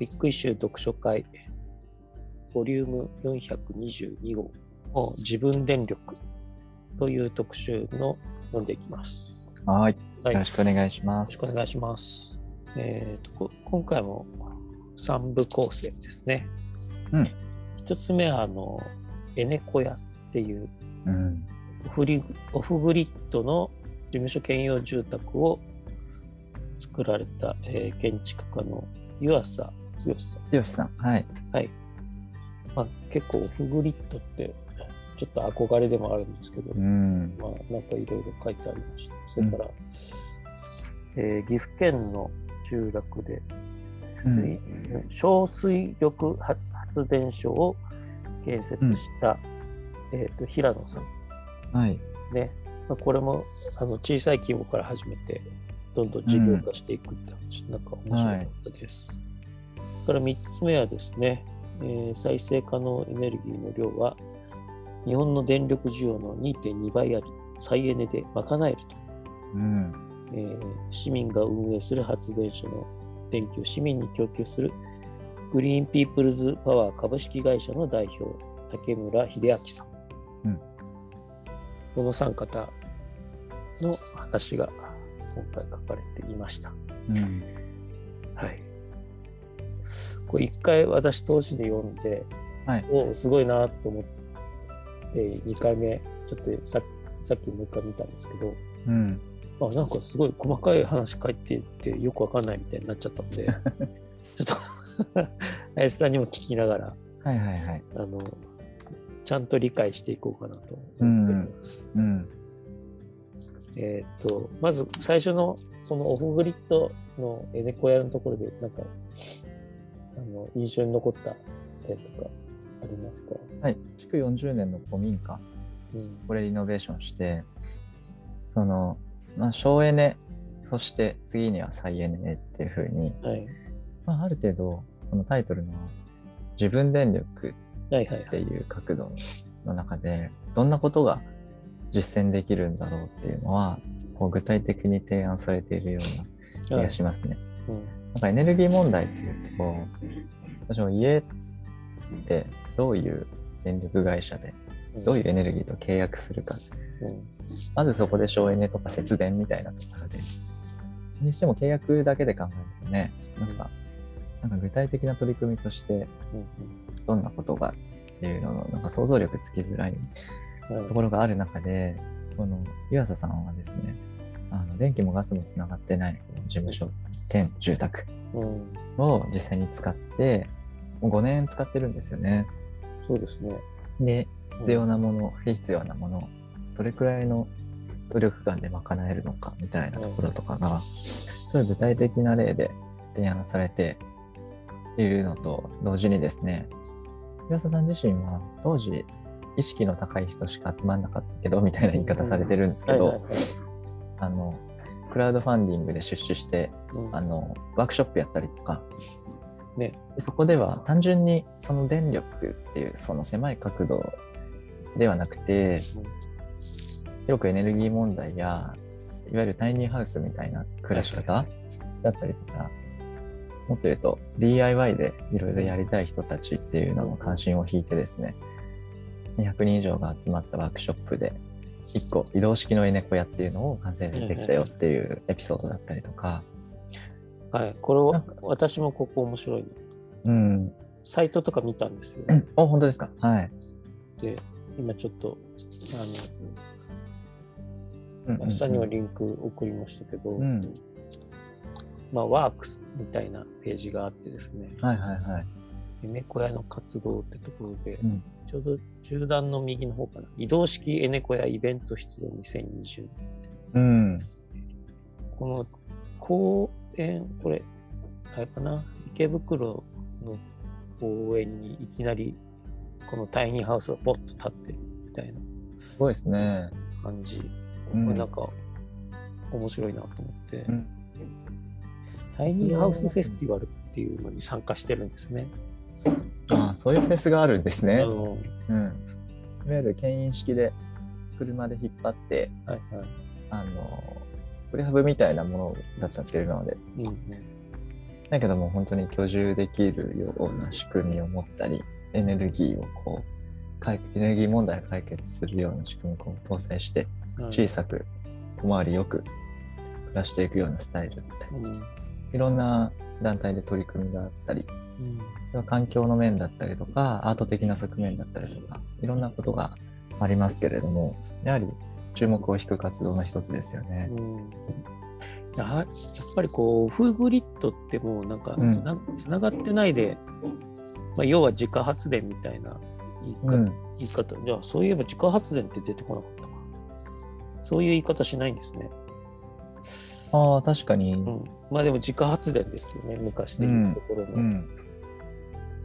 えービッグイシュー読書会、ボリューム422号を自分電力という特集の読んでいきます。はい。はいよろしくお願いします。よろしくお願いします。えーとこ今回も3部構成ですね。うん一つ目は、あの、エネコヤっていううん。オフリオフグリッドの事務所兼用住宅を作られた、えー建築家の湯浅剛さん。剛さん。はい。はい。まあ、結構オフグリッドってちょっと憧れでもあるんですけど、うん。まあ、なんかいろいろ書いてありました。それから、えー岐阜県の集落で水、小水力発発電所を建設した、えー、と平野さんはい。ね。まあ、これもあの小さい規模から始めて、どんどん事業化していくって話、なんか面白かったです。それから3つ目はですね、えー再生可能エネルギーの量は日本の電力需要の2.2倍あり、再エネで賄えると。うん。えー市民が運営する発電所の電気を市民に供給するグリーンピープルズパワー株式会社の代表、竹村秀明さん。うんこの3方の話が今回書かれていました。うん。はい。これ一回私投資で読んで、はい。おすごいなと思って、2回目、ちょっとささっきもう一回見たんですけど、うん。あなんかすごい細かい話書いていてよくわかんないみたいになっちゃったので、ちょっと林さんにも聞きながら、はいはいはい。あの、ちゃんと理解していこうかなと思ってます。うん。えーっと、まず最初のこのオフグリッドのエネコヤのところで、なんか、あの、印象に残った点とかありますか？はい。築40年の古民家、うん。これリノベーションして、その、まあ、省エネ、そして次には再エネっていうふうに、はい。まあ、ある程度、このタイトルの自分電力はいはいはい。っていう角度の中でどんなことが実践できるんだろうっていうのはこう具体的に提案されているような気がしますね。うんなんかエネルギー問題っていうと私も家ってどういう電力会社でどういうエネルギーと契約するか。うん。まずそこで省エネとか節電みたいなところで。にしても契約だけで考えるとねなんかなんか具体的な取り組みとしてうんどんなことがっていうののなんか想像力つきづらいところがある中で、この湯浅さんはですね、あの電気もガスもつながってない事務所兼住宅。うん。を実際に使って、もう5年使ってるんですよね。そうですね。で、必要なもの、不必要なもの、どれくらいの努力感で賄えるのかみたいなところとかが、そういう具体的な例で提案されているのと同時にですね、湯浅さん自身は当時意識の高い人しか集まんなかったけどみたいな言い方されてるんですけどあのクラウドファンディングで出資してうん。あのワークショップやったりとか。ね。でそこでは単純にその電力っていうその狭い角度ではなくて広くエネルギー問題やいわゆるタイニーハウスみたいな暮らし方だったりとかもっと言うと DIY でいろいろやりたい人たちっていうのの関心を引いてですね200人以上が集まったワークショップで1個移動式のエネコヤっていうのを完成できたよっていうエピソードだったりとか、はい。これをなんか私もここ面白いな。うん、サイトとか見たんですよ。お本当ですか？はい。で、今ちょっと、うんあの、下にはリンク送りましたけど、うんまあ、ワークスみたいなページがあってですね、はいはいはい。エネコヤの活動ってところで、うんちょうど中段の右の方かな、移動式エネコヤイベント出動2020。うん。この公園、これ、あれかな、池袋の公園にいきなり、このタイニーハウスがポッと立ってるみたいなすごいですね。感じ。うんこれなんか、面白いなと思って、うんタイニーハウスフェスティバルっていうのに参加してるんですね。ああ、そういうフェスがあるんですねうん。いわゆる牽引式で車で引っ張って、はいはい。あの、プレハブみたいなものだったんですけど、今まで。うんうんだけども本当に居住できるような仕組みを持ったり、エネルギーをこう、解エネルギー問題を解決するような仕組みを搭載して、小さく、小回りよく暮らしていくようなスタイルって、うんいろんな団体で取り組みがあったり、うん環境の面だったりとか、アート的な側面だったりとか、いろんなことがありますけれども、やはり注目を引く活動の一つですよね。うんやっぱりこう、オフグリッドってもうなんかつながってないで、まあ、要は自家発電みたいな言い方,、うん。言い方。じゃあ、そういえば自家発電って出てこなかったか。そういう言い方しないんですね。ああ、確かに。うん、まあでも自家発電ですよね、昔でいうところの。うん。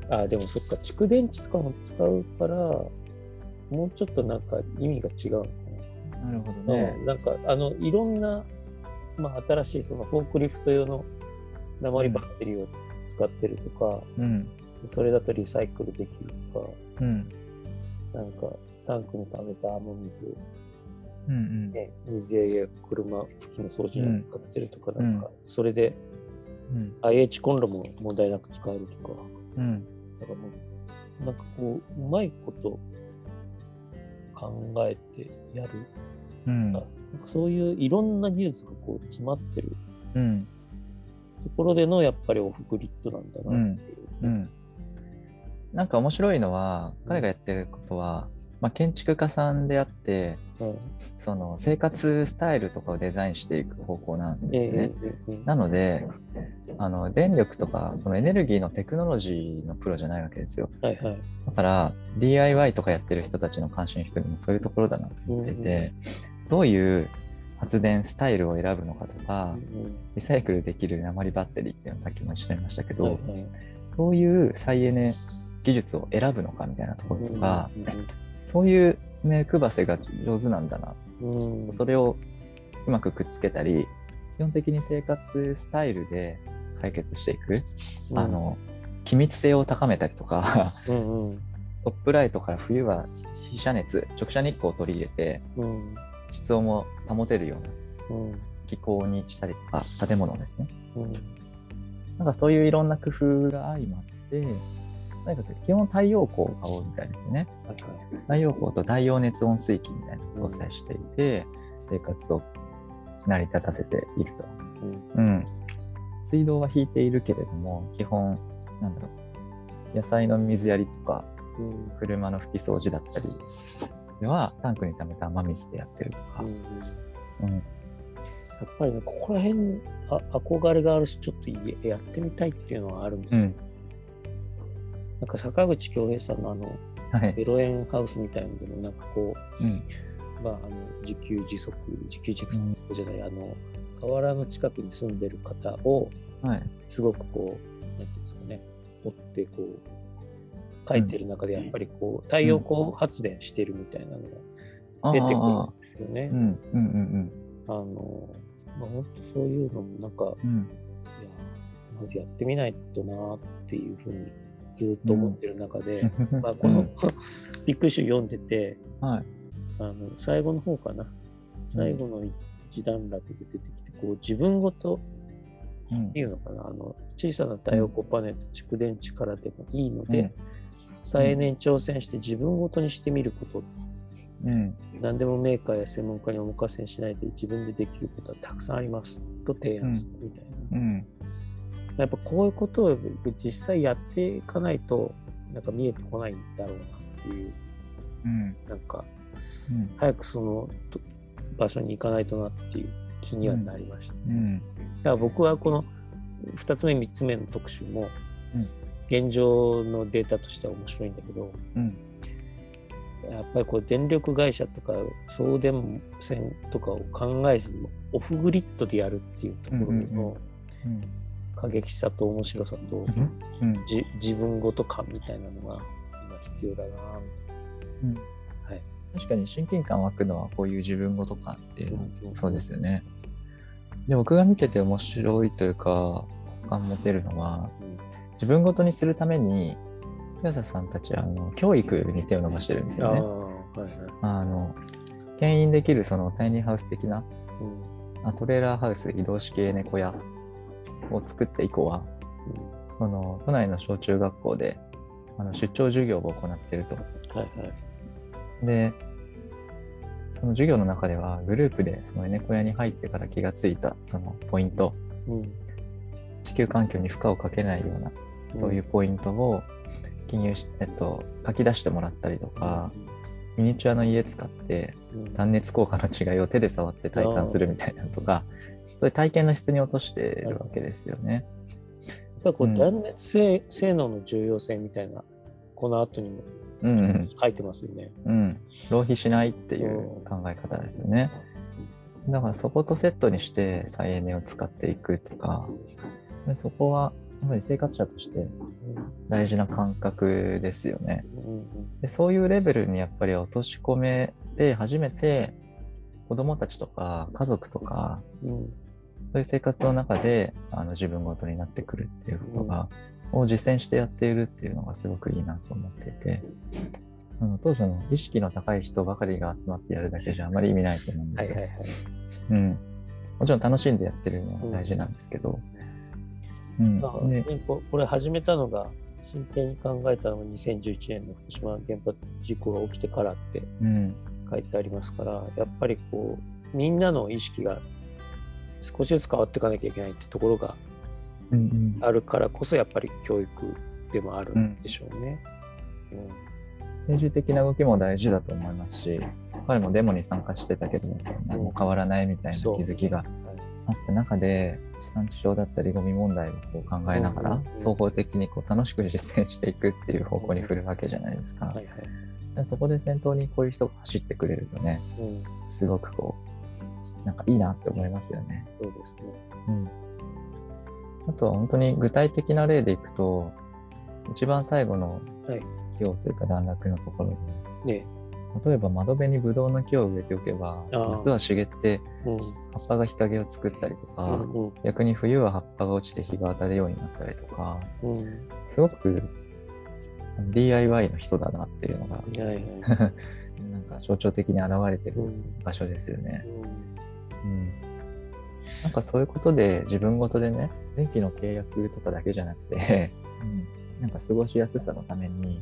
ああ、でもそっか、蓄電池とかも使うから、もうちょっとなんか意味が違うのかな。なるほどね。うんなんかあのいろんな、まあ、新しいそのフォークリフト用の鉛バッテリーを使ってるとか、うん。それだとリサイクルできるとか、うん。なんかタンクに溜めた雨水、うんうん。ね、水や車拭きの掃除に使ってるとか、うんなんかそれでうん。IH コンロも問題なく使えるとか、うん。だからもうなんかこう、うまいこと考えてやる。うん。なんかそういういろんな技術がこう詰まってるうん。ところでのやっぱりオフグリッドなんだなっていう。うん。なんか面白いのは、彼がやってることは、まあ、建築家さんであって、うんその生活スタイルとかをデザインしていく方向なんですよね。なので、あの電力とかそのエネルギーのテクノロジーのプロじゃないわけですよ。はいはい。だから DIY とかやってる人たちの関心を引くのもそういうところだなと思ってうんて、どういう発電スタイルを選ぶのかとか、うんリサイクルできる鉛バッテリーっていうのをさっきもおっしゃいましたけど、はいはいどういう再エネ技術を選ぶのかみたいなところとか、うんそういう目配せが上手なんだな。うんそれをうまくくっつけたり、基本的に生活スタイルで解決していく。うんあの、機密性を高めたりとか、うんうんトップライトから冬は被遮熱、直射日光を取り入れて、うん室温も保てるようなうん気候にしたりとか、建物ですね。うんなんかそういういろんな工夫が相まって、とにかく基本太陽光が多いみたいですね。太陽光と太陽熱温水器みたいなのを搭載していて、生活を成り立たせていると。うんうん。水道は引いているけれども、基本、なんだろう、野菜の水やりとか、うん車の拭き掃除だったりでは、タンクに溜めた雨水でやってるとかうん。やっぱりね、ここら辺あ憧れがあるし、ちょっとややってみたいっていうのはあるんですよ。なんか坂口恭平さんのあの、はい。0円ハウスみたいなのでも、なんかこうん。う、まあ、あの自給自足、自給自足じゃない、あの、河原の近くに住んでる方を、はい。すごくこう、なんていうんですかね、追ってこう、書いてる中でやっぱりこう、太陽光発電してるみたいなのあが出てくるあんですよね。うん。うん。うん。あの、まあ、本当そういうのもなんか、うん。うん。いや、まずやってみないとなっていうふうにずっと思ってる中で、まあ、この、うん。ビッグイシュー読んでて、はい。あの最後の方かな、最後の一段落で出てきて、こう自分ごとうん。っていうのかな、あの小さな太陽光パネルと蓄電池からでもいいので、うん。再エネに挑戦して自分ごとにしてみること、うん。何でもメーカーや専門家にお任せしないで自分でできることはたくさんあります。と提案するみたいな。うん。やっぱこういうことを実際やっていかないと、なんか見えてこないんだろうなっていう、うん。なんか、うん。早くそのと場所に行かないとなっていう気にはなりました。うん。だから僕はこの2つ目、3つ目の特集もうん、現状のデータとしては面白いんだけど、うん。やっぱりこう電力会社とか送電線とかを考えずにオフグリッドでやるっていうところうんうんのうん。過激さと面白さと、うん。じ自分ごと感みたいなのが今必要だなうんはい。確かに親近感湧くのはこういう自分ごと感ってそうですよね。で僕が見てて面白いというか好感持てるのは自分ごとにするために清田さんたちはあの教育に手を伸ばしてるんですああ、よね。はいはい。あの牽引できるそのタイニーハウス的なうんあトレーラーハウス移動式猫屋を作って以降はその都内の小中学校であの出張授業を行っていると。はいはい。で、その授業の中ではグループでそのエ小屋に入ってから気がついたそのポイント、うん。地球環境に負荷をかけないようなそういうポイントを記入し、えっと、書き出してもらったりとか、ミニチュアの家使ってうん、断熱効果の違いを手で触って体感するみたいなのとか、そういう体験の質に落としてるわけですよね。やっぱりこううん断熱性,、性能の重要性みたいな、この後にもうんうん書いてますよね。うん、浪費しないっていう考え方ですよね。だからそことセットにして再エネを使っていくとか、でそこはやっぱり生活者として大事な感覚ですよね。うんうんでそういうレベルにやっぱり落とし込めて初めて子供たちとか家族とかうん。そういう生活の中であの自分ごとになってくるっていうことが、を実践してやっているっていうのがすごくいいなと思っていて、あの当初の意識の高い人ばかりが集まってやるだけじゃあまり意味ないと思うんですよ。はいはいはい。うん、もちろん楽しんでやってるのは大事なんですけど、うん。ねここれ始めたのが、真剣に考えたのが2011年の福島原発事故が起きてからってうん書いてありますから、やっぱりこう、みんなの意識が少しずつ変わっていかなきゃいけないってところがうんうんあるからこそ、やっぱり教育でもあるんでしょうね。政治的な動きも大事だと思いますし彼もデモに参加してたけど何も変わらないみたいな気づきがはいあった中で地産地消だったりゴミ問題をこう考えながらうんうんうん総合的にこう楽しく実践していくっていう方向に振るわけじゃないですか。はいはい。でそこで先頭にこういう人が走ってくれるとねうん、すごくこうなんかいいなって思いますよね。そうですね。うん、あとは本当に具体的な例でいくと一番最後のはい。木をというか段落のところでね例えば窓辺にブドウの木を植えておけば夏は茂ってうん。葉っぱが日陰を作ったりとか、うんうん逆に冬は葉っぱが落ちて日が当たるようになったりとかうん。すごく DIY の人だなっていうのがはいはい。なんか象徴的に現れてるうん。場所ですよね。うん。うん、なんかそういうことで自分ごとでね電気の契約とかだけじゃなくて、うん、なんか過ごしやすさのために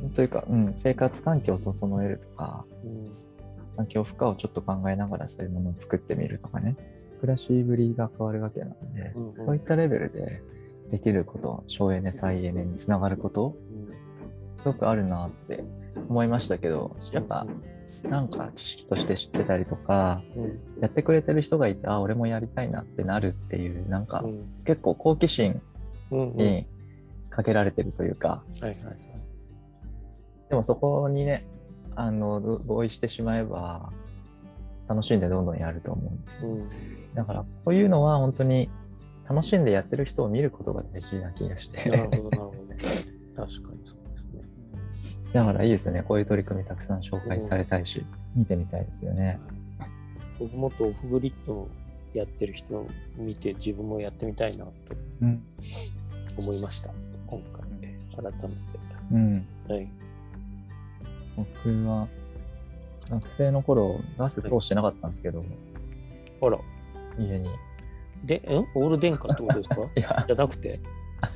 うん。というか、うん、生活環境を整えるとかうん。環境負荷をちょっと考えながらそういうものを作ってみるとかね暮らしぶりが変わるわけなので、そういったレベルでできること省エネ再エネにつながることすごくあるなって思いましたけどやっぱなんか知識として知ってたりとかうんやってくれてる人がいてあ俺もやりたいなってなるっていうなんかうん。結構好奇心にかけられてるというか。でもそこにねあのど同意してしまえば楽しんでどんどんやると思うんですようんだからこういうのは本当に楽しんでやってる人を見ることが大事な気がしてなるほどなるほど。確かにそうですね。だからいいですよねこういう取り組みたくさん紹介されたいし、見てみたいですよね僕もっとオフグリッドやってる人を見て自分もやってみたいなとうん、思いました。今回、改めうん、て。はい。僕は学生の頃ガス通してなかったんですけど、あら。家にで、んオール電化ってことですか？いやじゃなくて、あ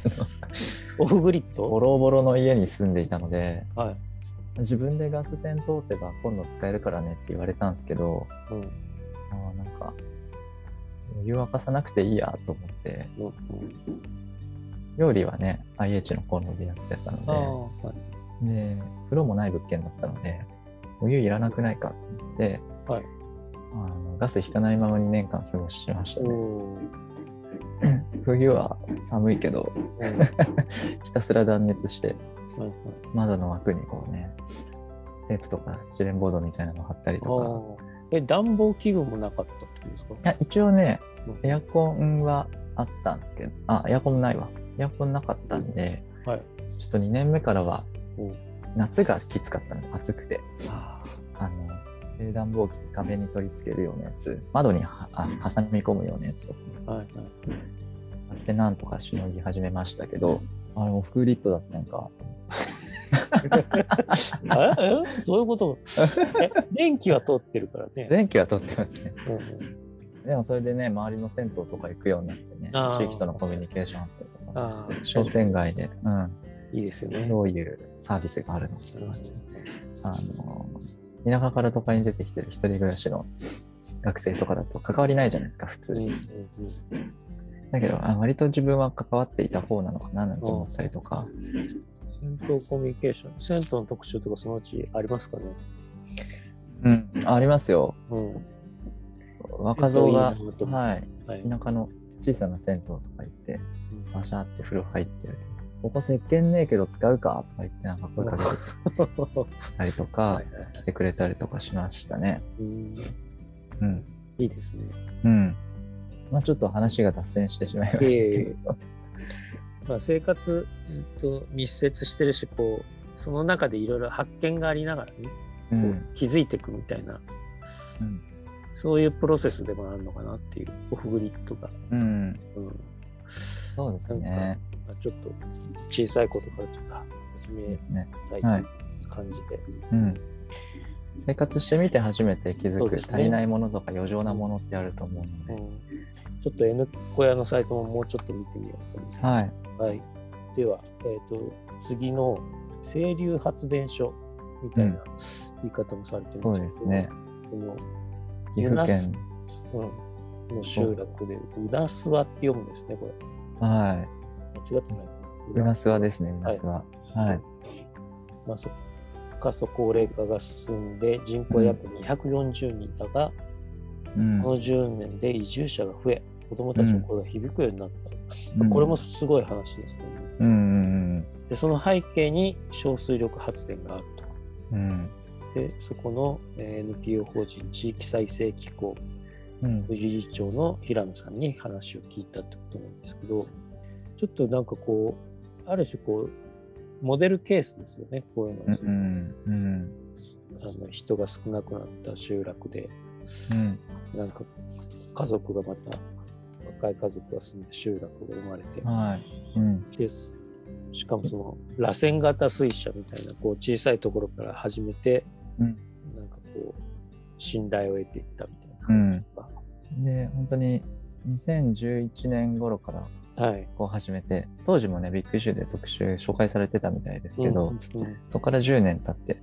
のオフグリッボドロボロの家に住んでいたのではい。自分でガス栓通せば今度使えるからねって言われたんですけどうん。あーなんか湯沸かさなくていいやと思ってうんうん料理はね IH のコンロでやってたああ、のはい。でで風呂もない物件だったのでお湯いらなくないかと思って、はい。あのガス引かないまま2年間過ごしましたね。冬は寒いけど ひたすら断熱してはい窓の枠にこうねテープとかスチレンボードみたいなの貼ったりとああ。え、暖房器具もなかったってことですか？かいや一応ねうん。エアコンはあったんですけどあエアコンないわ。エアコンなかったんではい。ちょっと2年目からはうん夏がきつかったの。暑くて。ああの冷暖房機壁に取り付けるようなやつ。窓にはあ挟み込むようなやつとか。あ。はいはい。買ってなんとかしのぎ始めましたけどあれオフリットだったんか。ええ？そういうこと？え電気は通ってるからね。電気は通ってますね。うんうん。でもそれでね、周りの銭湯とか行くようになってね地域とのコミュニケーションあったりとか、ああ、商店街で、うん、いいですよね。どういうサービスがあるのかうんあの、田舎から都会に出てきてる一人暮らしの学生とかだと関わりないじゃないですか、普通に。だけど、あ割と自分は関わっていた方なのかななんて思ったりとか、銭湯コミュニケーション、銭湯の特集とかそのうちありますかねうん、ありますよ。うん。若造が、はい、はい。田舎の小さな銭湯とか行って、うんバシャーって風呂入ってる。ここ石鹸ねえけど使うか？とか言ってなんか声かけてたりとかはい、はい来てくれたりとかしましたね。うんうん。いいですね。うん。まあちょっと話が脱線してしまいましたけど。まあ、生活えっと密接してるし、こう、その中でいろいろ発見がありながらね、こううん。気づいていくみたいな、うん。そういうプロセスでもあるのかなっていう、オフグリッドが。うん。うん。そうですね。か、まあちょっと小さいことからちょっと始めですね。たいはい感じで。うん。生活してみて初めて気づく、ね足りないものとか余剰なものってあると思うので。うん、ちょっと N 小屋のサイトももうちょっと見てみようと思います。はい。はい。では、えっ、と、次の清流発電所みたいな言い方もされてますけど、そうですね。この、岐阜県。うん、の集落で、うなすわって読むんですね、これ。は間違ってないかな。い。うなすわですね、うなすわ。はい。まあ、そ過疎高齢化が進んで、人口は約240人だが、うんこの10年で移住者が増え、子供たちの声が響くようになった。うんこれもすごい話ですね。うんうんでその背景に小水力発電があると。うん。うん。で、そこの、えー NPO 法人地域再生機構うん。理事長の平野さんに話を聞いたってことなんですけど、ちょっとなんかこう、ある種こう、モデルケースですよね、こういうのは、うんうんあの人が少なくなった集落で、うん。なんか家族がまた、若い家族が住んで集落が生まれて、はい。うん。でしかもその螺旋型水車みたいなこう小さいところから始めて、うんなんかこう信頼を得ていったみたいな。うん。感で、本当に2011年頃から。こう始めて、当時もね、ビッグイシューで特集紹介されてたみたいですけど、うんそこから10年経って、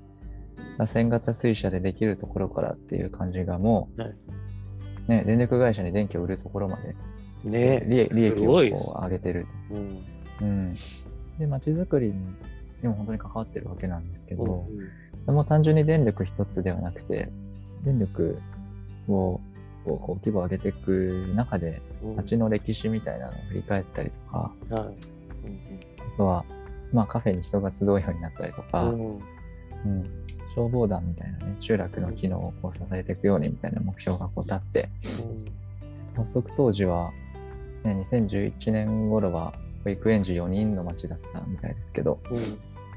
螺旋型水車でできるところからっていう感じがもう、はい。ね、電力会社に電気を売るところまでね。利利益をこう上げてると。うん。うん、で、街づくりににも本当に関わってるわけなんですけど、うんでも単純に電力一つではなくて、電力をこう規模を上げていく中で、うん街の歴史みたいなのを振り返ったりとか、はい。あとは、まあカフェに人が集うようになったりとか、うん。うん。うん、消防団みたいなね、集落の機能をこう支えていくようにみたいな目標がこう立って、発足当時は、ね、2011年頃は保育園児4人の町だったみたいですけど、うん。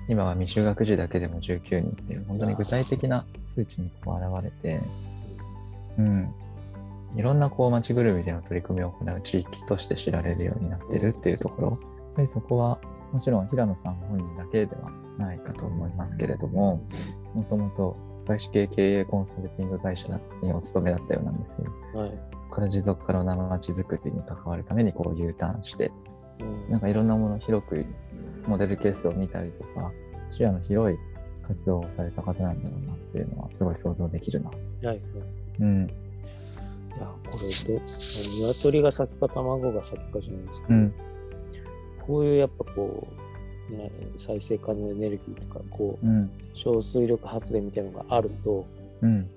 今は未就学児だけでも19人っていう、本当に具体的な数値にこう現れて、うん。いろんなこう街ぐるみでの取り組みを行う地域として知られるようになってるっていうところ、やっぱりそこはもちろん平野さん本人だけではないかと思いますけれども、もともと外資系経営コンサルティング会社にお勤めだったようなんですよ。はいから持続可能な街づくりに関わるためにこう U ターンして、うんなんかいろんなものを広くモデルケースを見たりとか、視野の広い活動をされた方なんだろうなっていうのはすごい想像できるな。はいはいうん。いや、これで、鶏が先か卵が先かじゃないですか、うん。こういうやっぱこう、ね、再生可能エネルギーとか、こう、うん。小水力発電みたいなのがあると、うん。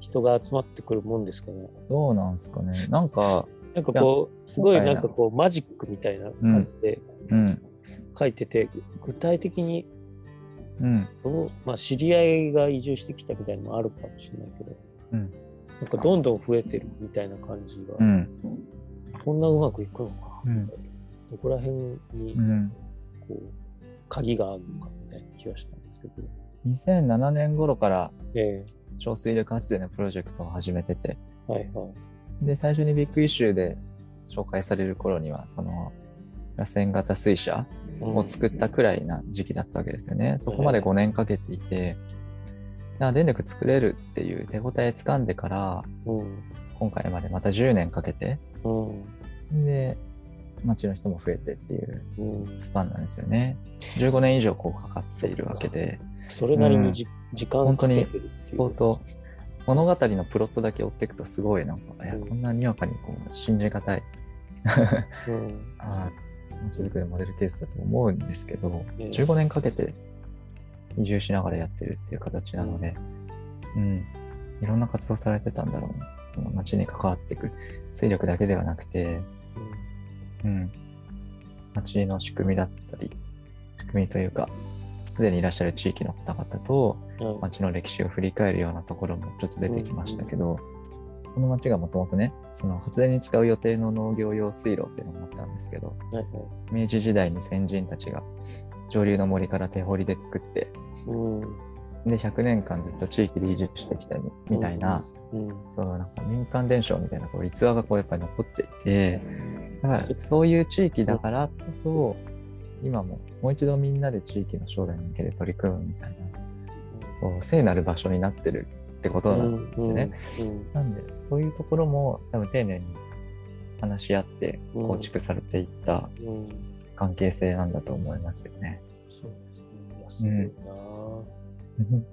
人が集まってくるもんですかね。どうなんすかね。なんか、なんかこう、すごいななんかこう、マジックみたいな感じでうん。書いてて、具体的にうん。まあ、知り合いが移住してきたみたいなのもあるかもしれないけど、うん。なんかどんどん増えてるみたいな感じが、うん。こんなうまくいくのか、うんどこら辺にうん。こう鍵があるのかみたいな気がしたんですけど。2007年頃からえ小水力発電のプロジェクトを始めてて、えはいはい。で、最初にビッグイシューで紹介される頃には、その、螺旋型水車を作ったくらいな時期だったわけですよね。そこまで5年かけていて、や電力作れるっていう手応え掴んでから、うん。今回までまた10年かけて、うん。で、町の人も増えてっていううんスパンなんですよね。15年以上こうかかっているわけで、それなりにじ、時間本当に相当、物語のプロットだけ追っていくとすごいなんか、いやうんこんなにわかにこう信じがたい、うん。あー町づくりモデルケースだと思うんですけど、え15年かけて移住しながらやってるっていう形なので、うん、いろんな活動されてたんだろうな。その町に関わっていく勢力だけではなくて、うん、町の仕組みだったり、仕組みというか、すでにいらっしゃる地域の方々とうん。町の歴史を振り返るようなところもちょっと出てきましたけど、この町がもともとね、その発電に使う予定の農業用水路っていうのもあったんですけど、はいはい。明治時代に先人たちが上流の森から手掘りで作って、うん。で、100年間ずっと地域で維持してきたみみたいな、うん。そのなんか民間伝承みたいなこう逸話がこうやっぱり残っていて、だからそういう地域だからこそ、今ももう一度みんなで地域の将来に向けて取り組むみたいな、こう聖なる場所になってるってことなんですよね。うん。なんで、そういうところも多分丁寧に話し合ってうん構築されていった。関係性なんだと思いますよね。そうですね。すごいな、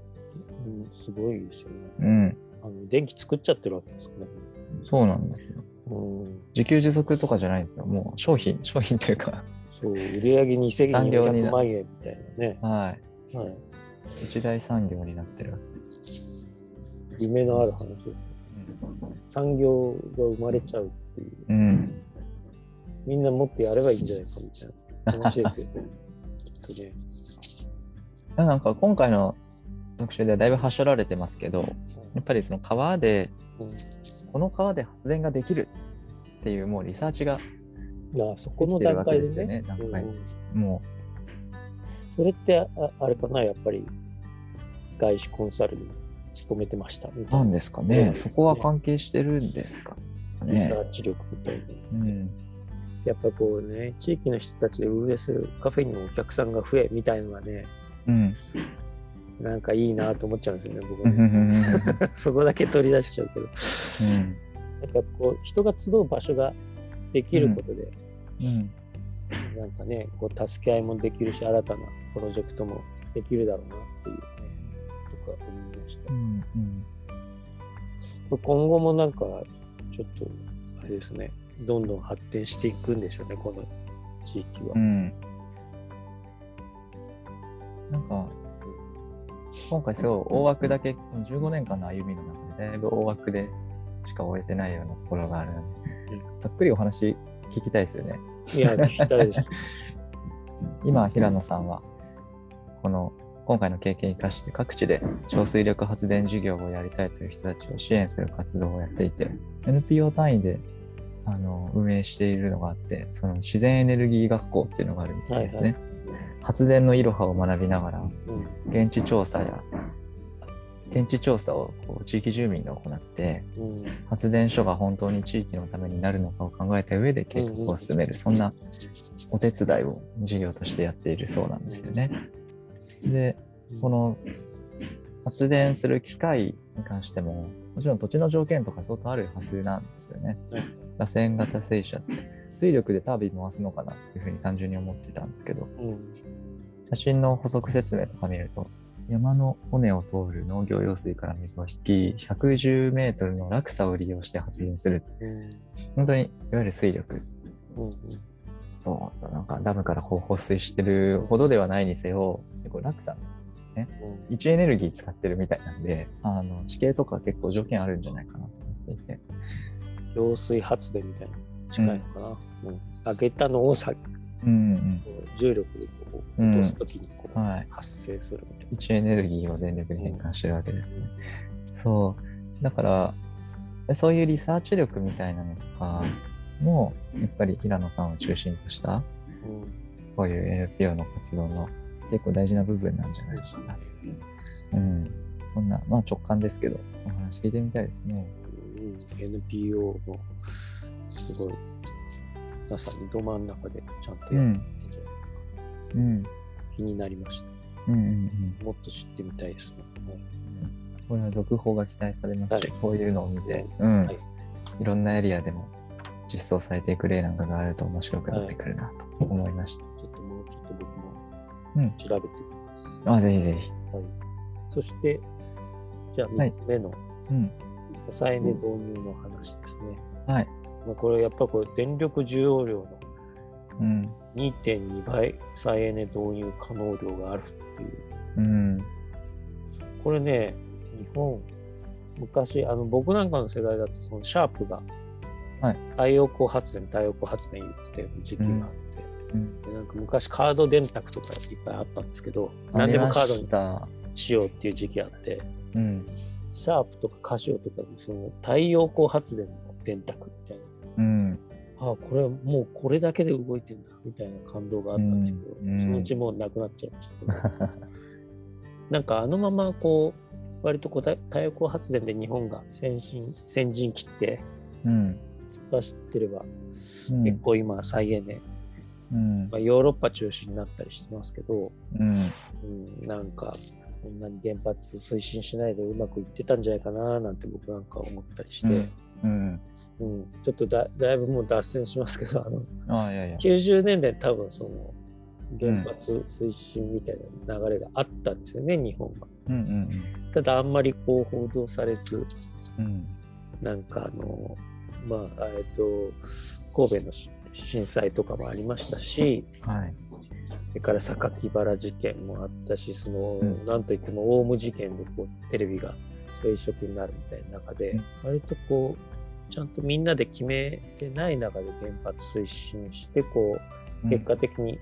うん。すごいですよね。うん、あの電気作っちゃってるわけですね。そうなんですよ。うん。自給自足とかじゃないんですよ。もう商品、商品というか、そう、売上産業にな2400万円みたいなね。はい。はい。一大産業になってるわけです。夢のある話ですね。産業が生まれちゃうっていう。うん。みんなもっとやればいいんじゃないかみたいな話ですよね。きっとね。なんか今回の特集ではだいぶはしょられてますけど、やっぱりその川で、うんこの川で発電ができるっていうもうリサーチがあそこの段階ですよね段階うんもそれってああれかな、やっぱり外資コンサルに勤めてました。なんですかね。そこは関係してるんですかねリサ。ーチ力みたいな。うん。やっぱこうね、地域の人たちで運営するカフェにもお客さんが増えみたいのがね、うん。なんかいいなと思っちゃうんですよね、僕。そこだけ取り出しちゃうけど。うん。なん。かこう、人が集う場所ができることで、うん。なん。かね、こう助け合いもできるし、新たなプロジェクトもできるだろうなっていうね、とか思いました。うん。これ今後もなん。か、ちょっと、あれですね、どんどん発展していくんでしょうね、この地域は。うん。なんか、今回すごい大枠だけ、この15年間の歩みの中で、だいぶ大枠でしか終えてないようなところがあるので、ざっくりお話聞きたいですよね。いや、聞きたいです。今、平野さんは、この今回の経験を生かして各地で小水力発電事業をやりたいという人たちを支援する活動をやっていて、NPO 単位であの運営しているのがあって、その自然エネルギー学校っていうのがあるんですね。はい発電のいろはを学びながら、うん現地調査や、現地調査をこう地域住民が行って、うん発電所が本当に地域のためになるのかを考えた上で計画を進める、そんなお手伝いを事業としてやっているそうなんですよね。で、この発電する機械に関しても、もちろん土地の条件とか相当あるはずなんですよね。はい螺旋型水車って、水力でタービン回すのかなっていうふうに単純に思ってたんですけど、うん写真の補足説明とか見ると、山の尾根を通る農業用水から水を引き、110メートルの落差を利用して発電する。うん本当に、いわゆる水力。うんそう、なんかダムからこう放水してるほどではないにせよ、結構落差、うん位置エネルギー使ってるみたいなんで、あの、地形とか結構条件あるんじゃないかなと思っていて。揚水発電みたいな近いのかな。うん上げたのをさうんうん。重力でこう落とすときにこうはい。発生するみたい位置エネルギーを電力に変換してるわけですね。そう。だから、そういうリサーチ力みたいなのとかも、やっぱり平野さんを中心とした、な。こういう NPO の活動の結構大事な部分なんじゃないかな。うん。そんな、まあ直感ですけど、お話聞いてみたいですね。うん NPO のすごい、まさにど真ん中でちゃんとやってるんじゃないかうん。気になりました。うんうんもっと知ってみたいですね。はいうん。これは続報が期待されますし、はいこういうのを見て、うんはいい、ろんなエリアでも実装されていく例なんかがあると面白くなってくるなと思いました。ちょっともうちょっと僕もうん調べてみます。あ、ぜひぜひ。はい、そして、じゃあはい3つ目のうん。再エネ導入の話ですね。はい。まあ、これやっぱこれ電力需要量のうん。2.2倍再エネ導入可能量があるっていう。うん。これね、日本、昔、あの僕なんかの世代だと、そのシャープがはい太陽光発電、太陽光発電言ってた時期があって、うん。でなんか昔カード電卓とかいっぱいあったんですけど、何でもカードにた。しようっていう時期あって、うん。シャープとかカシオとかでその太陽光発電の電卓みたいな。うん。ああ、これもうこれだけで動いてんだみたいな感動があったんですけど、うんうんそのうちもうなくなっちゃいました。なんかあのままこう、割とこう太太陽光発電で日本が先進先陣切ってうん。突っ走ってれば、うん結構今再エネ、うんまあ、ヨーロッパ中心になったりしてますけど、うん。うん、なんかそんなに原発推進しないでうまくいってたんじゃないかななんて僕なんか思ったりして、うん。うんちょっとだだいぶもう脱線しますけどあのあいやいや。90年代多分その原発推進みたいな流れがあったんですよね、日本は。うんうんただあんまりこう報道されずうん。うん。なんかあのまあえっと神戸のし震災とかもありましたしはい。それから榊原事件もあったしその、うん。なんといってもオウム事件でこうテレビがそういう色になるみたいな中で、うん。割とこうちゃんとみんなで決めてない中で原発推進してこう結果的に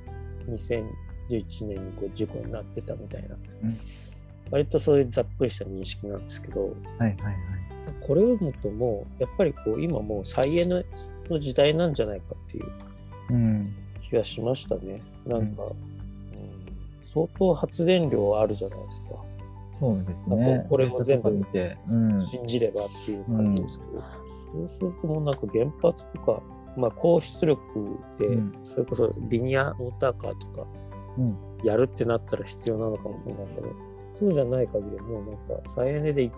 2011年にこう事故になってたみたいな、うん。割とそういうざっくりした認識なんですけどはいはいはい。これをもともやっぱりこう今もう再エネの時代なんじゃないかっていううん。気がしましたね。なんか、うん相当発電量あるじゃないですか。そうですあねと。これも全部見て。うん。信じればっていう感じですけど、そうするともうなんか原発とか、まあ、高出力で、うんそれこそリニアモーターカーとかうん。やるってなったら必要なのかもしれないけど、そうじゃない限りはもうなんか再エネでい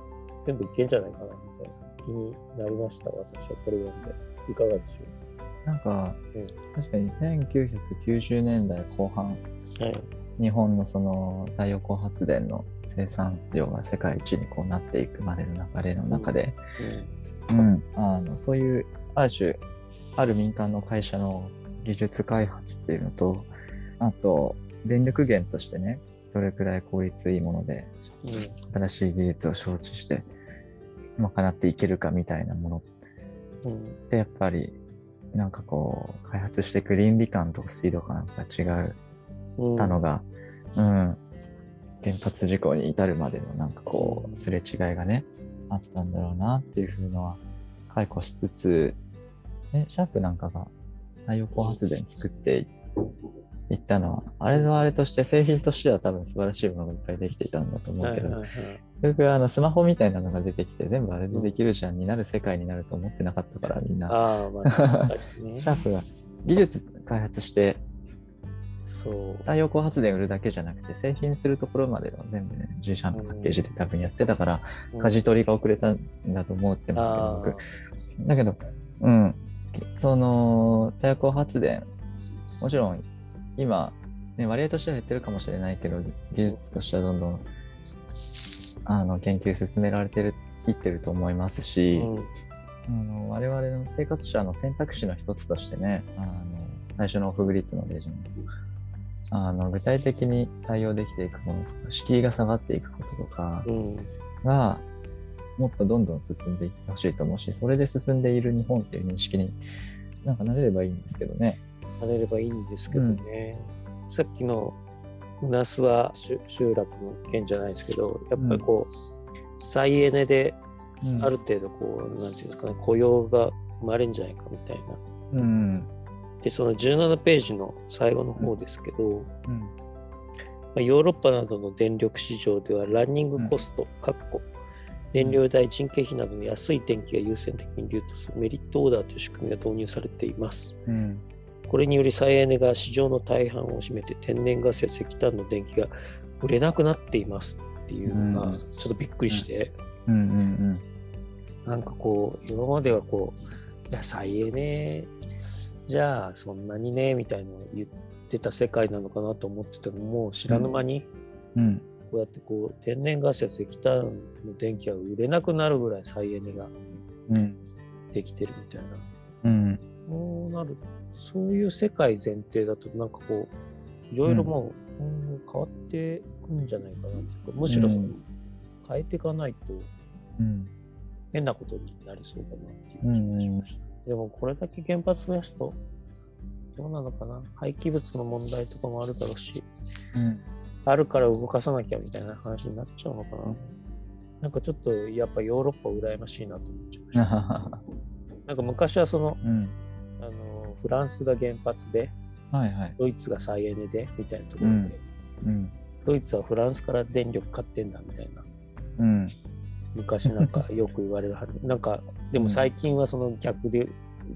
全部いけんじゃないかなみたいな気になりました、私はこれ読んで。いかがでしょなんかうん、確かに1990年代後半、う。はい。日本のその太陽光発電の生産量が世界一にこうなっていくまでの流れの中で、うん、あのそういうある種ある民間の会社の技術開発っていうのとあと電力源としてねどれくらい効率いいものでうん。うん新しい技術を承知して賄っていけるかみたいなものうんってやっぱりなんかこう開発していく倫理観とスピード感が違ううん。たのが、うん、原発事故に至るまでのなんかこう、すれ違いがね、あったんだろうなっていうふうのは、解雇しつつ、ね、シャープなんかが太陽光発電作っていったのは、あれはあれとして製品としては多分素晴らしいものがいっぱいできていたんだと思うけど、はいはいはい。結局あのスマホみたいなのが出てきて全部あれでできるじゃんになる世界になると思ってなかったからみんな。ああ、まあ、シャ。ープが技術開発してそう。太陽光発電売るだけじゃなくて製品するところまでの全部ね自社のパッケージで多分やってたから舵取りが遅れたんだと思ってますけど、あ僕だけどうんその太陽光発電もちろん今、ね、割合としては減ってるかもしれないけど技術としてはどんどんあの研究進められてるいってると思いますーし、うん。あの我々の生活者の選択肢の一つとしてね、あの最初のオフグリッドの例示のあの具体的に採用できていくものとか、敷居が下がっていくこととかうん。が、もっとどんどん進んでいってほしいと思うし、それで進んでいる日本っていう認識になんかなれればいいんですけどね。なれればいいんですけどね。さっきのうなすは集集落の件じゃないですけど、やっぱりこう、再エネでうんある程度こう、なんていうんですかね、雇用が生まれるんじゃないかみたいな。うん。で、その17ページの最後の方ですけど、うん。まあ、ヨーロッパなどの電力市場ではランニングコスト、かっこ燃料代、人件費などの安い電気が優先的に流通するメリットオーダーという仕組みが導入されています。うん。これにより再エネが市場の大半を占めて天然ガスや石炭の電気が売れなくなっていますっていうのが、ちょっとびっくりして、うんうんなんかこう、今まではこう、いや、再エネじゃあそんなにね、みたいなのを言ってた世界なのかなと思ってたのも、知らぬ間に、うん。うん。こうやってこう、天然ガスや石炭の電気が売れなくなるぐらい再エネがうん。できてるみたいな。うん。そうなる、そういう世界前提だと、なんかこう、いろいろもう、うん変わっていくんじゃないかなっていうか、むしろその、うん変えていかないとうん。変なことになりそうだなっていう気うんがしました。でも、これだけ原発増やすと、どうなのかな？廃棄物の問題とかもあるだろうし、うん。あるから動かさなきゃみたいな話になっちゃうのかな？うんなんかちょっとやっぱヨーロッパ羨ましいなと思っちゃいました。なんか昔はその、うん。あのフランスが原発で、はいはい。ドイツが再エネでみたいなところで、うんうん。ドイツはフランスから電力買ってんだみたいな、うん。昔なんか よく言われるはず。なんか、でも最近はその逆で、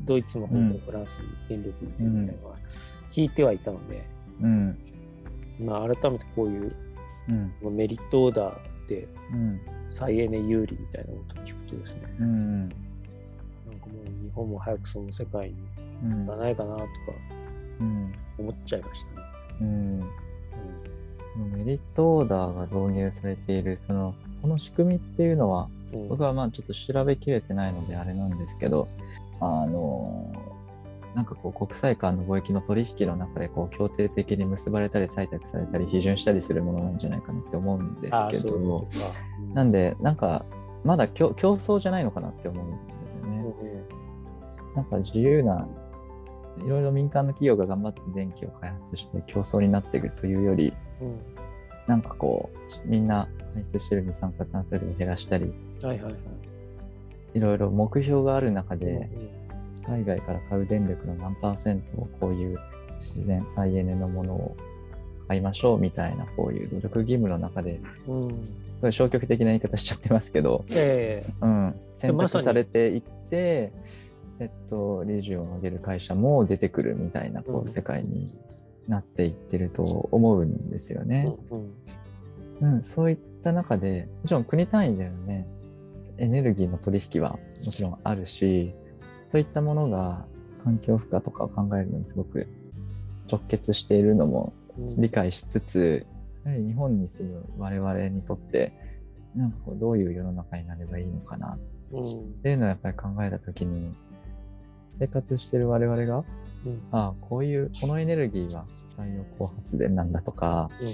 ドイツの方うんがフランスに電力みたいなのは聞いてはいたので、うん。まあ改めてこういううん。メリットオーダーでうん。再エネ有利みたいなことを聞くとですね、うん。なんかもう日本も早くその世界にうん行かないかなとかうん。思っちゃいましたね。うん。メリットオーダーが導入されている、その、この仕組みっていうのは、うんうん僕はまあちょっと調べきれてないのであれなんですけど、あの、なんかこう国際間の貿易の取引の中でこう協定的に結ばれたり採択されたり批准したりするものなんじゃないかなって思うんですあけどそうんなんでなんかまだ競競争じゃないのかなって思うんですよね。うんうんなんか自由な、いろいろ民間の企業が頑張って電気を開発して競争になっているというより、うんなんかこう、みんな排出してる二酸化炭素量を減らしたり、はいはいはい。いろいろ目標がある中で、うん海外から買う電力の何パーセントをこういう自然再エネのものを買いましょうみたいなこういう努力義務の中で、うん。消極的な言い方しちゃってますけど、ええうん、選択されていって、えっと、利潤を上げる会社も出てくるみたいなこう世界になっていってると思うんですよね。うんうん、そういった中で、もちろん国単位でのね、エネルギーの取引はもちろんあるし、そういったものが環境負荷とかを考えるのにすごく直結しているのもうん。理解しつつ、やはり日本に住む我々にとって、なんかこうどういう世の中になればいいのかな。うん。っていうのをやっぱり考えたときに、生活してる我々が、うんああ、こういう、このエネルギーは太陽光発電なんだとか、うん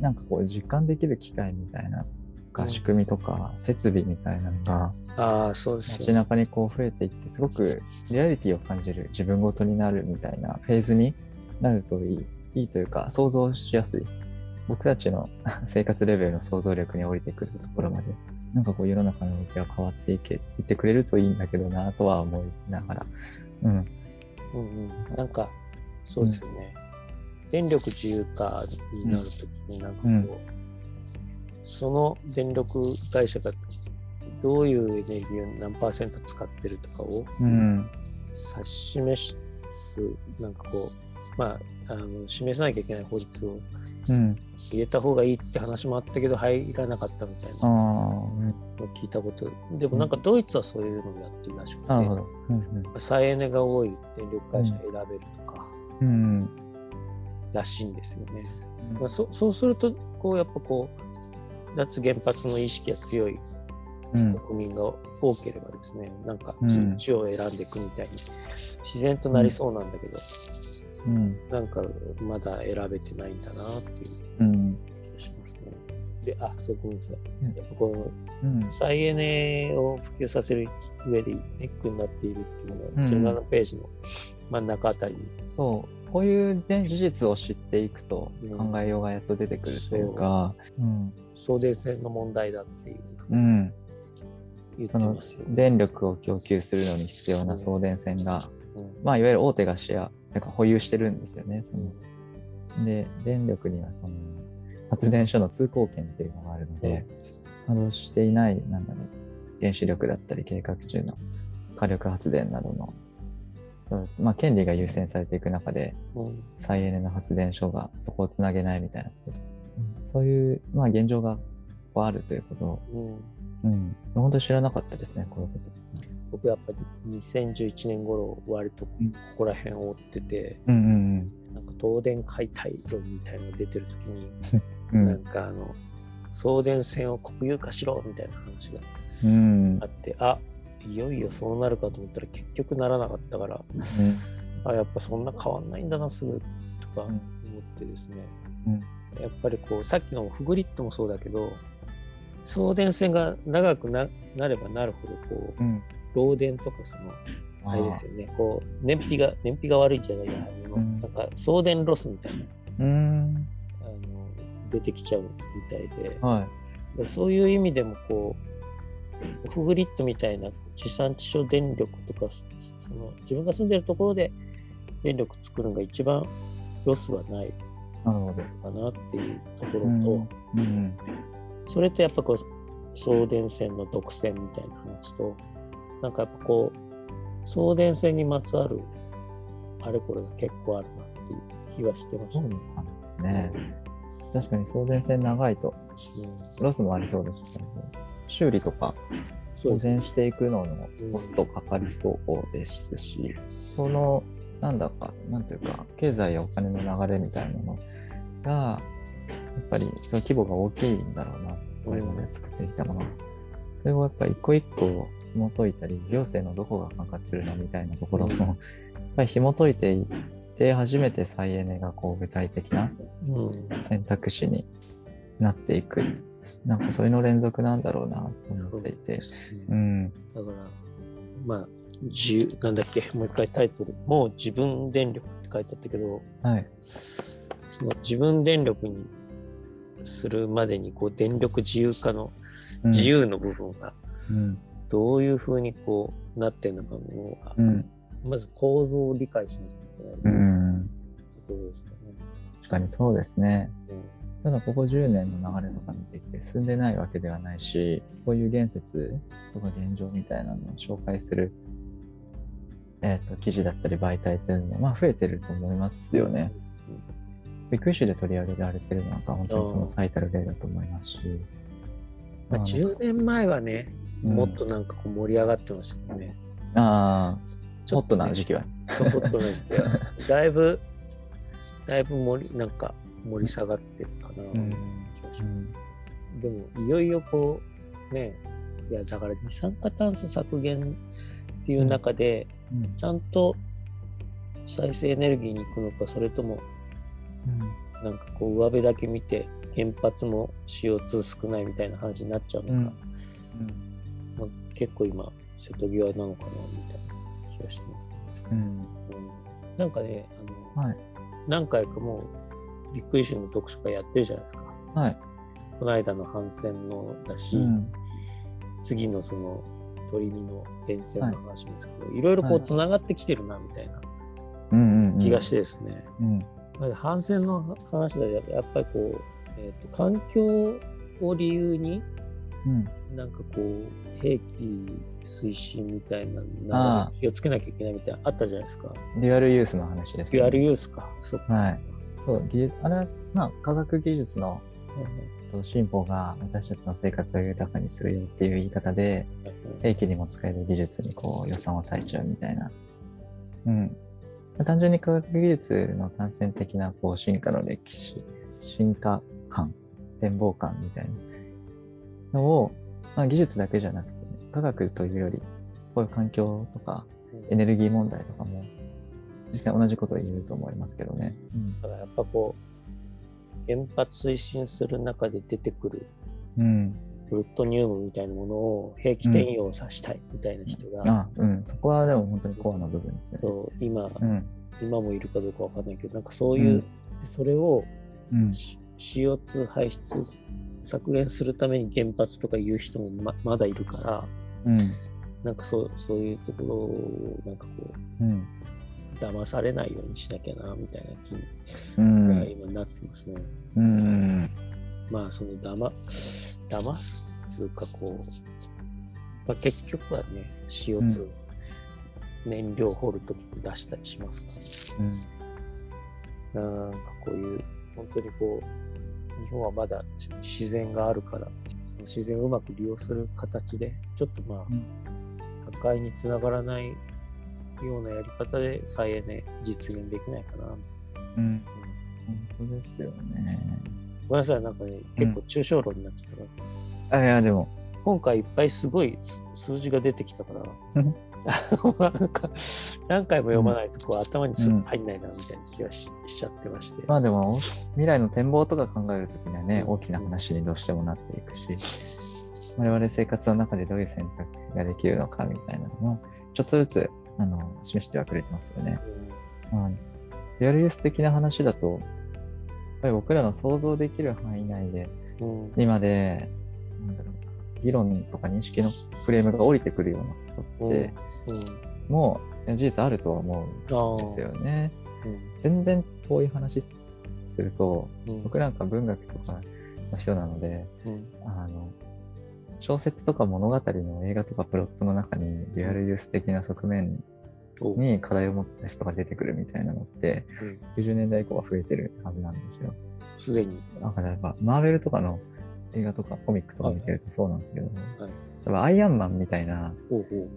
なんかこう実感できる機械みたいな、が仕組みとか設備みたいなのがああ、そうです街よ。中にこう増えていって、すごくリアリティを感じる自分ごとになるみたいなフェーズになるといい、いいというか想像しやすい。僕たちの 生活レベルの想像力に降りてくるところまで、なんかこう世の中の動きが変わっていけ、いってくれるといいんだけどなとは思いながら。うん。うんうん、なんか、そうですよね。電力自由化になるときに、なんかこう、うんその電力会社がどういうエネルギーを何パーセント使ってるとかをうん。指し示す、なんかこう、まあ、あの示さなきゃいけない法律をうん。入れた方がいいって話もあったけど、入らなかったみたいなうんのを聞いたこと。でもなんかドイツはそういうのをやってるらしくて、再エネが多い電力会社選べるとか。らしいんですよね。まあ、そそうすると、こうやっぱこう、脱原発の意識が強いうん。国民が多ければですね、なんかうんそっちを選んでいくみたいに自然となりそうなんだけど、うん。なんかまだ選べてないんだなっていううん。気がしますね。で、あ、そうごめんなさい。うんやっぱこうん。の再エネを普及させる上でネックになっているっていうのうんが、17ページの真ん中あたりにそう。こういう、ね、事実を知っていくとうん考えようがやっと出てくるというか、うん。送電線の問題だっていううん。言ってそのますよ。電力を供給するのに必要な送電線が、うんまあ、いわゆる大手がシェア、なんか保有してるんですよね。その。で、電力にはその発電所の通行権っていうのがあるので、稼働していない、なんだろう、原子力だったり計画中の火力発電などの、そうまあ、権利が優先されていく中で、うん。再エネの発電所がそこをつなげないみたいなこと。で、そういう、まあ、現状がこあるということを、うん、うん、本当に知らなかったですね、こういうこ僕やっぱり2011年頃割とこうんこら辺を追ってて、と。うんうんなんか東電解体論みたいなのが出てる時に、うん。うなんんかあの送電線を国有化しろみたいな話がうんあってあいよいよそうなるかと思ったら結局ならなかったからあやっぱそんな変わんないんだなすぐとか思ってですね、うんやっぱりこうさっきのフグリッドもそうだけど送電線が長くななればなるほどこううん。漏電とかそのあれですよねこう燃費が燃費が悪いじゃないやなんか送電ロスみたいなうん。あの出てきちゃうみたいではでそういう意味でもこうオフグリッドみたいな地産地消電力とかその自分が住んでるところで電力作るのが一番ロスはないい。なるほど。かなっていうところと、うん。うん。それとやっぱこう送電線の独占みたいな話となんかやっぱこう送電線にまつわるあれこれが結構あるなっていう気はしてましたそうなんですね。確かに送電線長いと、うんロスもありそうですけど、修理とか保全していくののコストかかりそうですし、その、なんだか、なんていうか、経済やお金の流れみたいなのが、やっぱりその規模が大きいんだろうな、これまで作ってきたもの。それをやっぱり一個一個紐解いたり、行政のどこが管轄するのみたいなところも、やっぱり紐解いていって、初めて再エネがこう具体的なうん選択肢になっていく。なんかそれの連続なんだろうなと思っていて。うん。だから、まあ、自由、なんだっけ、もう一回タイトル、もう自分電力って書いてあったけど、はい。その自分電力にするまでに、こう、電力自由化のうん自。由の部分が、うん。どういうふうにこう、なってるのかも、うん。まず構造を理解しなきゃいけうないん。ところですかね。確かにそうですね。うんただここ10年の流れとか見てきて進んでないわけではないし、こういう言説とか現状みたいなのを紹介する、えっ、と、記事だったり媒体というのも、まあ増えてると思いますよね。ビッグイッシュで取り上げられてるのなんか本当にその最たる例だと思いますし。まあ、あの10年前はね、うんもっとなんかこう盛り上がってましたよね。ああ、ちホットなね時期は。そうホットな時期は だいぶ、だいぶ盛り、なんか盛り下がってるかな。うんでも、いよいよこう、ね、いや、だから二酸化炭素削減っていう中で、うんちゃんと再生エネルギーに行くのか、それとも、なんかこう、上辺だけ見て、原発も CO2 少ないみたいな話になっちゃうのか、うんまあ、結構今、瀬戸際なのかな、みたいな気がしてます。うん。うん。なんかね、あの、はい。何回かもう、びっくりしの読書会やってるじゃないですか。はい。この間の反戦のだし、うん。次のその鳥見の電線の話もですけど、い、ろいろこうつながってきてるなみたいなうんうんうん。気がしてですね、うん。まず反戦の話だとやっぱりこう、えー、と環境を理由にうんなんかこう兵器推進みたいな気をつけなきゃいけないみたいなのあったじゃないですか。デュアルユースの話ですデュアルユースか。そっか。はいそう技術あれは、まあ、科学技術のうん進歩が私たちの生活を豊かにするよっていう言い方で、兵器にも使える技術にこう予算を割いちゃうみたいな。うん。単純に科学技術の単線的なこう進化の歴史、進化感、展望感みたいなのを、まあ、技術だけじゃなくて、科学というより、こういう環境とかエネルギー問題とかも、実際同じことを言えると思いますけどね。うんだからやっぱこう、原発推進する中で出てくるうん。プルトニウムみたいなものを兵器転用させたいみたいな人が、あ、うん。そこはでも本当にコアの部分ですね。そう今、うん。今もいるかどうかわかんないけど、なんかそういう、それをうん。CO2 排出削減するために原発とか言う人もままだいるから、うん。なんかそうそういうところをなんかこう、うん。騙されないようにしなきゃなみたいな気うがん。今なってますね。うん。まあその騙騙すつうかこう、まあ、結局はね CO2、燃料掘るときに出したりしますから、なんかこういう本当にこう日本はまだ自然があるから自然をうまく利用する形で、ちょっとまあ、うん破壊につながらないようなやり方で再エネ実現できないかな。うん。うん本当ですよね。ごめんなさい、なんかね、結構抽象論になっちゃったから、あ、いや、でも、今回いっぱいすごい数数字が出てきたから、なんか何回も読まないとこう頭にすぐ入んないなみたいな気がし,、しちゃってまして。まあでも、未来の展望とか考えるときにはね、うん。大きな話にどうしてもなっていくし、我々生活の中でどういう選択ができるのかみたいなのも、ちょっとずつ、あの、示してはくれてますよね。まあ、リアルユース的な話だと、やっぱり僕らの想像できる範囲内で、うん。今で、なんだろう、議論とか認識のフレームが降りてくるようなことって、もう事実あるとは思うんですよね。全然遠い話すすると、うん僕なんか文学とかの人なので、うんあの、小説とか物語の映画とかプロットの中にリアルユース的な側面おに課題を持った人が出てくるみたいなのって、90年代以降は増えてるはずなんですよ。すでに。なんかやっぱマーベルとかの映画とかコミックとか見てるとそうなんですけど、はい。アイアンマンみたいな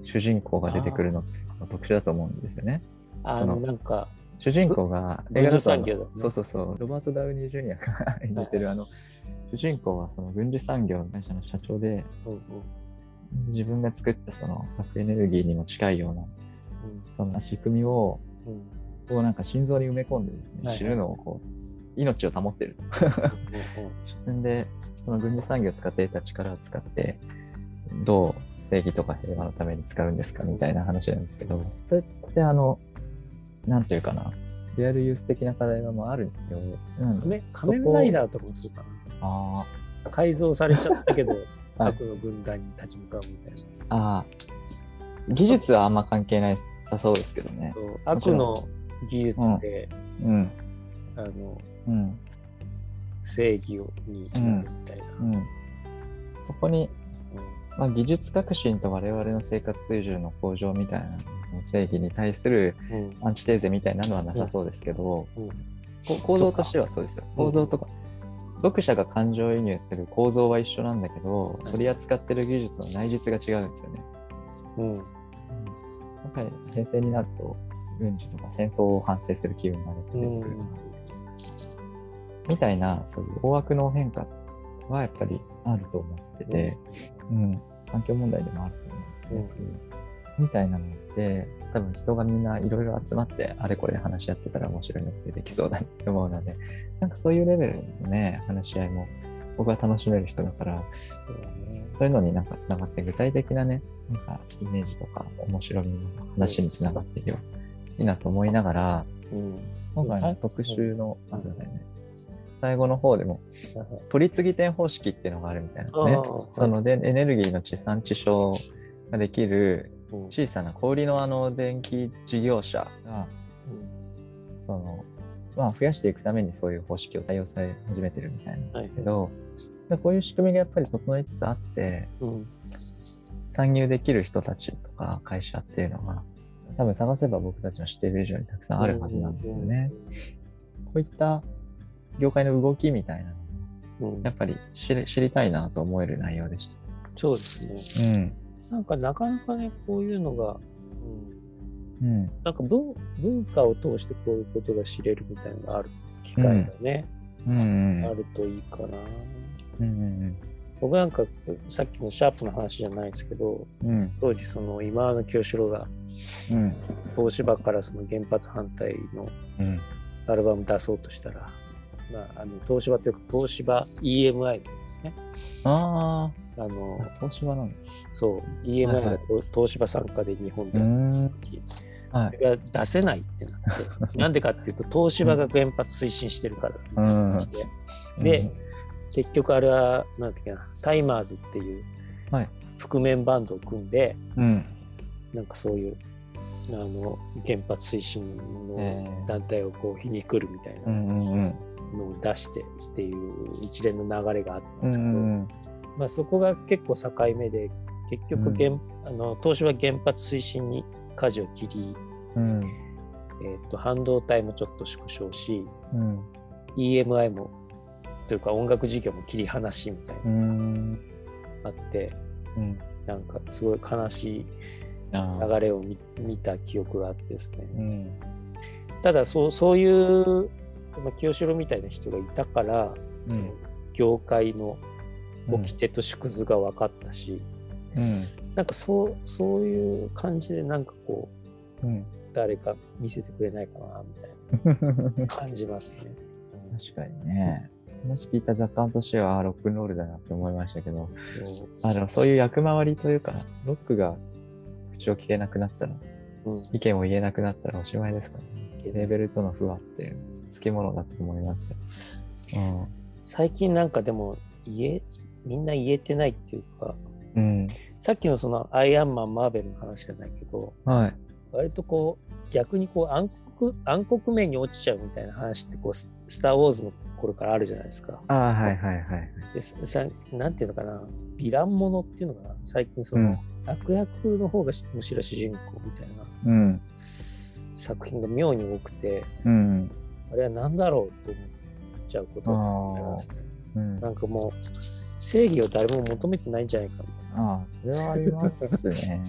主人公が出てくるのって特殊だと思うんですよね。あの、なんか、主人公がぐ映画だね。そうそうそう、ロバート・ダウニー・ジュニアが 演じてるあの、主人公はその軍事産業の会社の社長で、自分が作ったその核エネルギーにも近いような、そんな仕組みを、こうなんか心臓に埋め込んでですね、死ぬのをこう、命を保ってると。で、その軍事産業を使って得た力を使って、どう正義とか平和のために使うんですかみたいな話なんですけど、それってあの、なんていうかな、リアルユース的な課題はもうあるんですよ。うん仮面ライダーとかもそうかあな。改造されちゃったけど、はい悪の軍団に立ち向かうみたいな。あ、ああ、技術はあんま関係ないさそうですけどね。悪の技術で、うん、あのうん、正義をにみたいな。うん。そこに、まあ、技術革新と我々の生活水準の向上みたいな正義に対するうん。アンチテーゼみたいなのはなさそうですけど、構造としてはそうですよ。うん。構造とか、読者が感情移入する構造は一緒なんだけど、取り扱ってる技術の内実が違うんですよね。うん。やっぱり平成になると、軍事とか戦争を反省する気分が出てくる、みたいな、そういう大枠の変化はやっぱりあると思ってて、うん、環境問題でもあると思うんですよね、うん。みたいなのって、多分人がみんないろいろ集まって、あれこれ話し合ってたら面白いのってできそうだなって思うので、なんかそういうレベルのね、話し合いも僕は楽しめる人だから、そういうのになんかつながって具体的なね、なんかイメージとか面白みの話につながっていけばいいなと思いながら、うん今回の特集の、あ、すいませんね。最後の方でも、はい取り次ぎ点方式っていうのがあるみたいなんですね。そのでエネルギーの地産地消ができるうん。小さな小売りのあの電気事業者が、その、まあ増やしていくためにそういう方式を採用され始めてるみたいなんですけど、でこういう仕組みがやっぱり整いつつあって、うん。参入できる人たちとか会社っていうのが、多分探せば僕たちの知っている以上にたくさんあるはずなんですよね。こういった業界の動きみたいなのうんやっぱり知り知りたいなと思える内容でしそうですた。ね。うん。なんかなかなかね、こういうのが、うんうん。なんか文文化を通してこういうことが知れるみたいなのがある機会がね、うんうんあるといいかな。うんうん僕なんかさっきのシャープの話じゃないですけど、うんうん当時その今の清志郎がうん東芝からその原発反対のうんアルバム出そうとしたら、まあ、あの東芝というか東芝 EMI ですね。ああのあ、東芝なんだ。そう、EMI はいはいが東芝参加で日本で。はい。が出せないってなって、なんでかっていうと、東芝が原発推進してるからみたいな感じで、で、結局あれは、なんだっけな、タイマーズっていうはい覆面バンドを組んで、うん。なんかそういう、あの、原発推進えのー団体をこう皮肉るみたいなうんうんうん。のを出してっていう一連の流れがあったんうんですけど、うんまあ、そこが結構境目で、結局原、あの東芝原発推進に舵を切り、うん。えー、と半導体もちょっと縮小し、うん。EMI もというか音楽事業も切り離しみたいな。うん。あって、うん。なんかすごい悲しい流れを見見た記憶があってですね。うん。ただそうそういう、まあ、清志郎みたいな人がいたから、うん業界の掟と縮図が分かったし、うん。なんかそうそういう感じでなんかこううん。誰か見せてくれないかなみたい確な感じますね。かにね。話聞いた雑感としてはロックンロールだなって思いましたけど、そうあでもそういう役回りというか、ロックが口を聞けなくなったら、うん意見を言えなくなったらおしまいですからね。レーベルとの不和っていう、つきものだと思いますよ。最近なんかでも言えみんな言えてないっていうかうん。うん。さっきのそのアイアンマンマーベルの話じゃないけどはい。割とこう逆にこう暗黒暗黒面に落ちちゃうみたいな話ってこうススター・ウォーズの頃からあるじゃないですか。ああ、はいはいはい。でさなんていうのかなヴィランものっていうのかな最近その、うん悪役の方がしむしろ主人公みたいなうん。作品が妙に多くてうん。あれは何だろうって思っちゃうことがありますね。うん。なんかもう正義を誰も求めてないんじゃないかみたいな。ああ、それはありますね。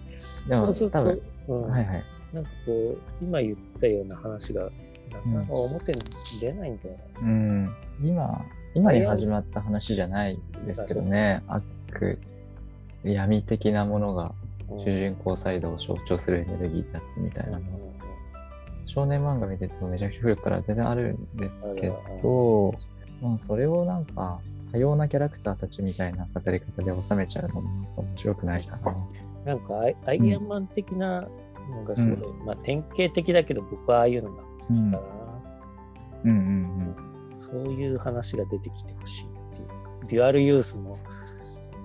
でも、そう多分、うんはいはい。なんかこう今言ってたような話がなかなか表に出ないんだよな。うん。今、今に始まった話じゃないですけどね。悪、闇的なものがうん主人公サイドを象徴するエネルギーだったみたいなの。少年漫画見ててもめちゃくちゃ古くから全然あるんですけど、まあ、それをなんか多様なキャラクターたちみたいな語り方で収めちゃうのも面白くないかな。なんかアイアイアンマン的なのがすごい、まあ典型的だけど僕はああいうのが好きかな。うんうんそういう話が出てきてほしいっていう。デュアルユースも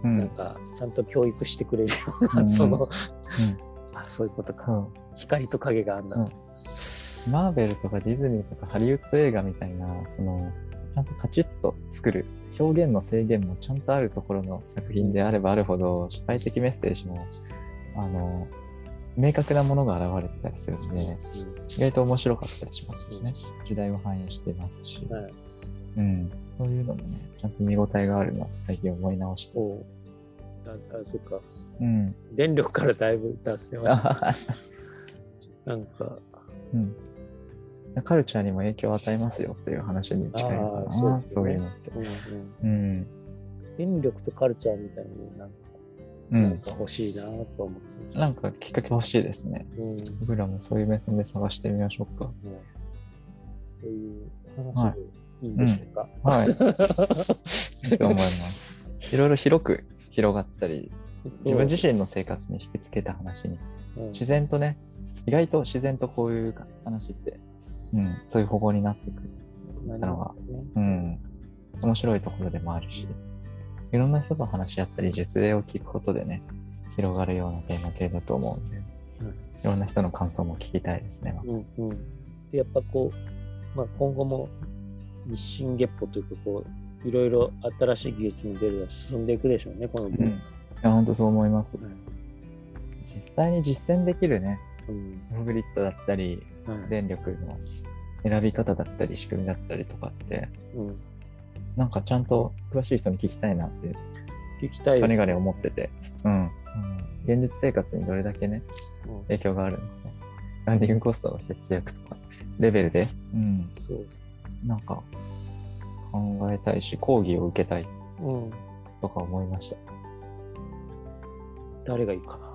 うん。なんかちゃんと教育してくれるような、うんその、うんあそういうことか。光と影があんだ。うんマーベルとかディズニーとかハリウッド映画みたいな、その、ちゃんとカチッと作る、表現の制限もちゃんとあるところの作品であればあるほど、社会的メッセージも、あの、明確なものが現れてたりするんで、意外と面白かったりしますよね。時代を反映してますし、うんはいうん。そういうのもね、ちゃんと見応えがあるなって最近思い直して。ああそっか。うん。電力からだいぶ脱線はなんか、うん。カルチャーにも影響を与えますよっていう話に近いのかな、そうねそういうのって。うんうん、うん。電力とカルチャーみたいになんか,、うんなんか欲しいなと思ってます。なんかきっかけ欲しいですね。うんね僕らもそういう目線で探してみましょうか。そういう話でいいんでしょうか。はい。いいと思います。いろいろ広く広がったり、自分自身の生活に引きつけた話に、身自然とね、意外と自然とこういう話って、うん、そういう方向になってくる。なのがうん。面白いところでもあるし、いろんな人と話し合ったり、実例を聞くことでね、広がるようなテーマ系だと思うんで、いろんな人の感想も聞きたいですね。うんうん、でやっぱこう、まあ、今後も日進月歩というかこういろいろ新しい技術の出るが進んでいくでしょうねこの分うん。いや、本当そう思います。はい実際に実践できるね、うん。グリッドだったり、はい。電力の選び方だったり、仕組みだったりとかって、うん、なんかちゃんと詳しい人に聞きたいなって、聞きたいねがね思ってて、うん。現実生活にどれだけね、うん。影響があるのか。ランディングコストの節約とか、レベルで、うん、そう。なんか考えたいし、講義を受けたいうん、とか思いました。誰がいいかな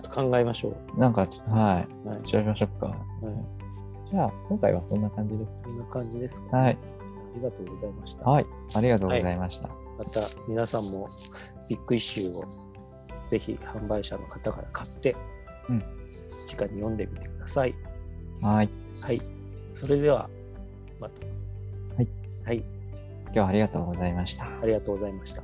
と考えましょなんかちょっと、はい、う、はい調べましょうか。はい、じゃあ、今回はそんな感じです。こんな感じですか、はい。ありがとうございました、はい。ありがとうございました。また皆さんもビッグイシューをぜひ販売者の方から買って、うん直に読んでみてください。はい。はい。それでは、また。はい。はい。今日はありがとうございました。ありがとうございました。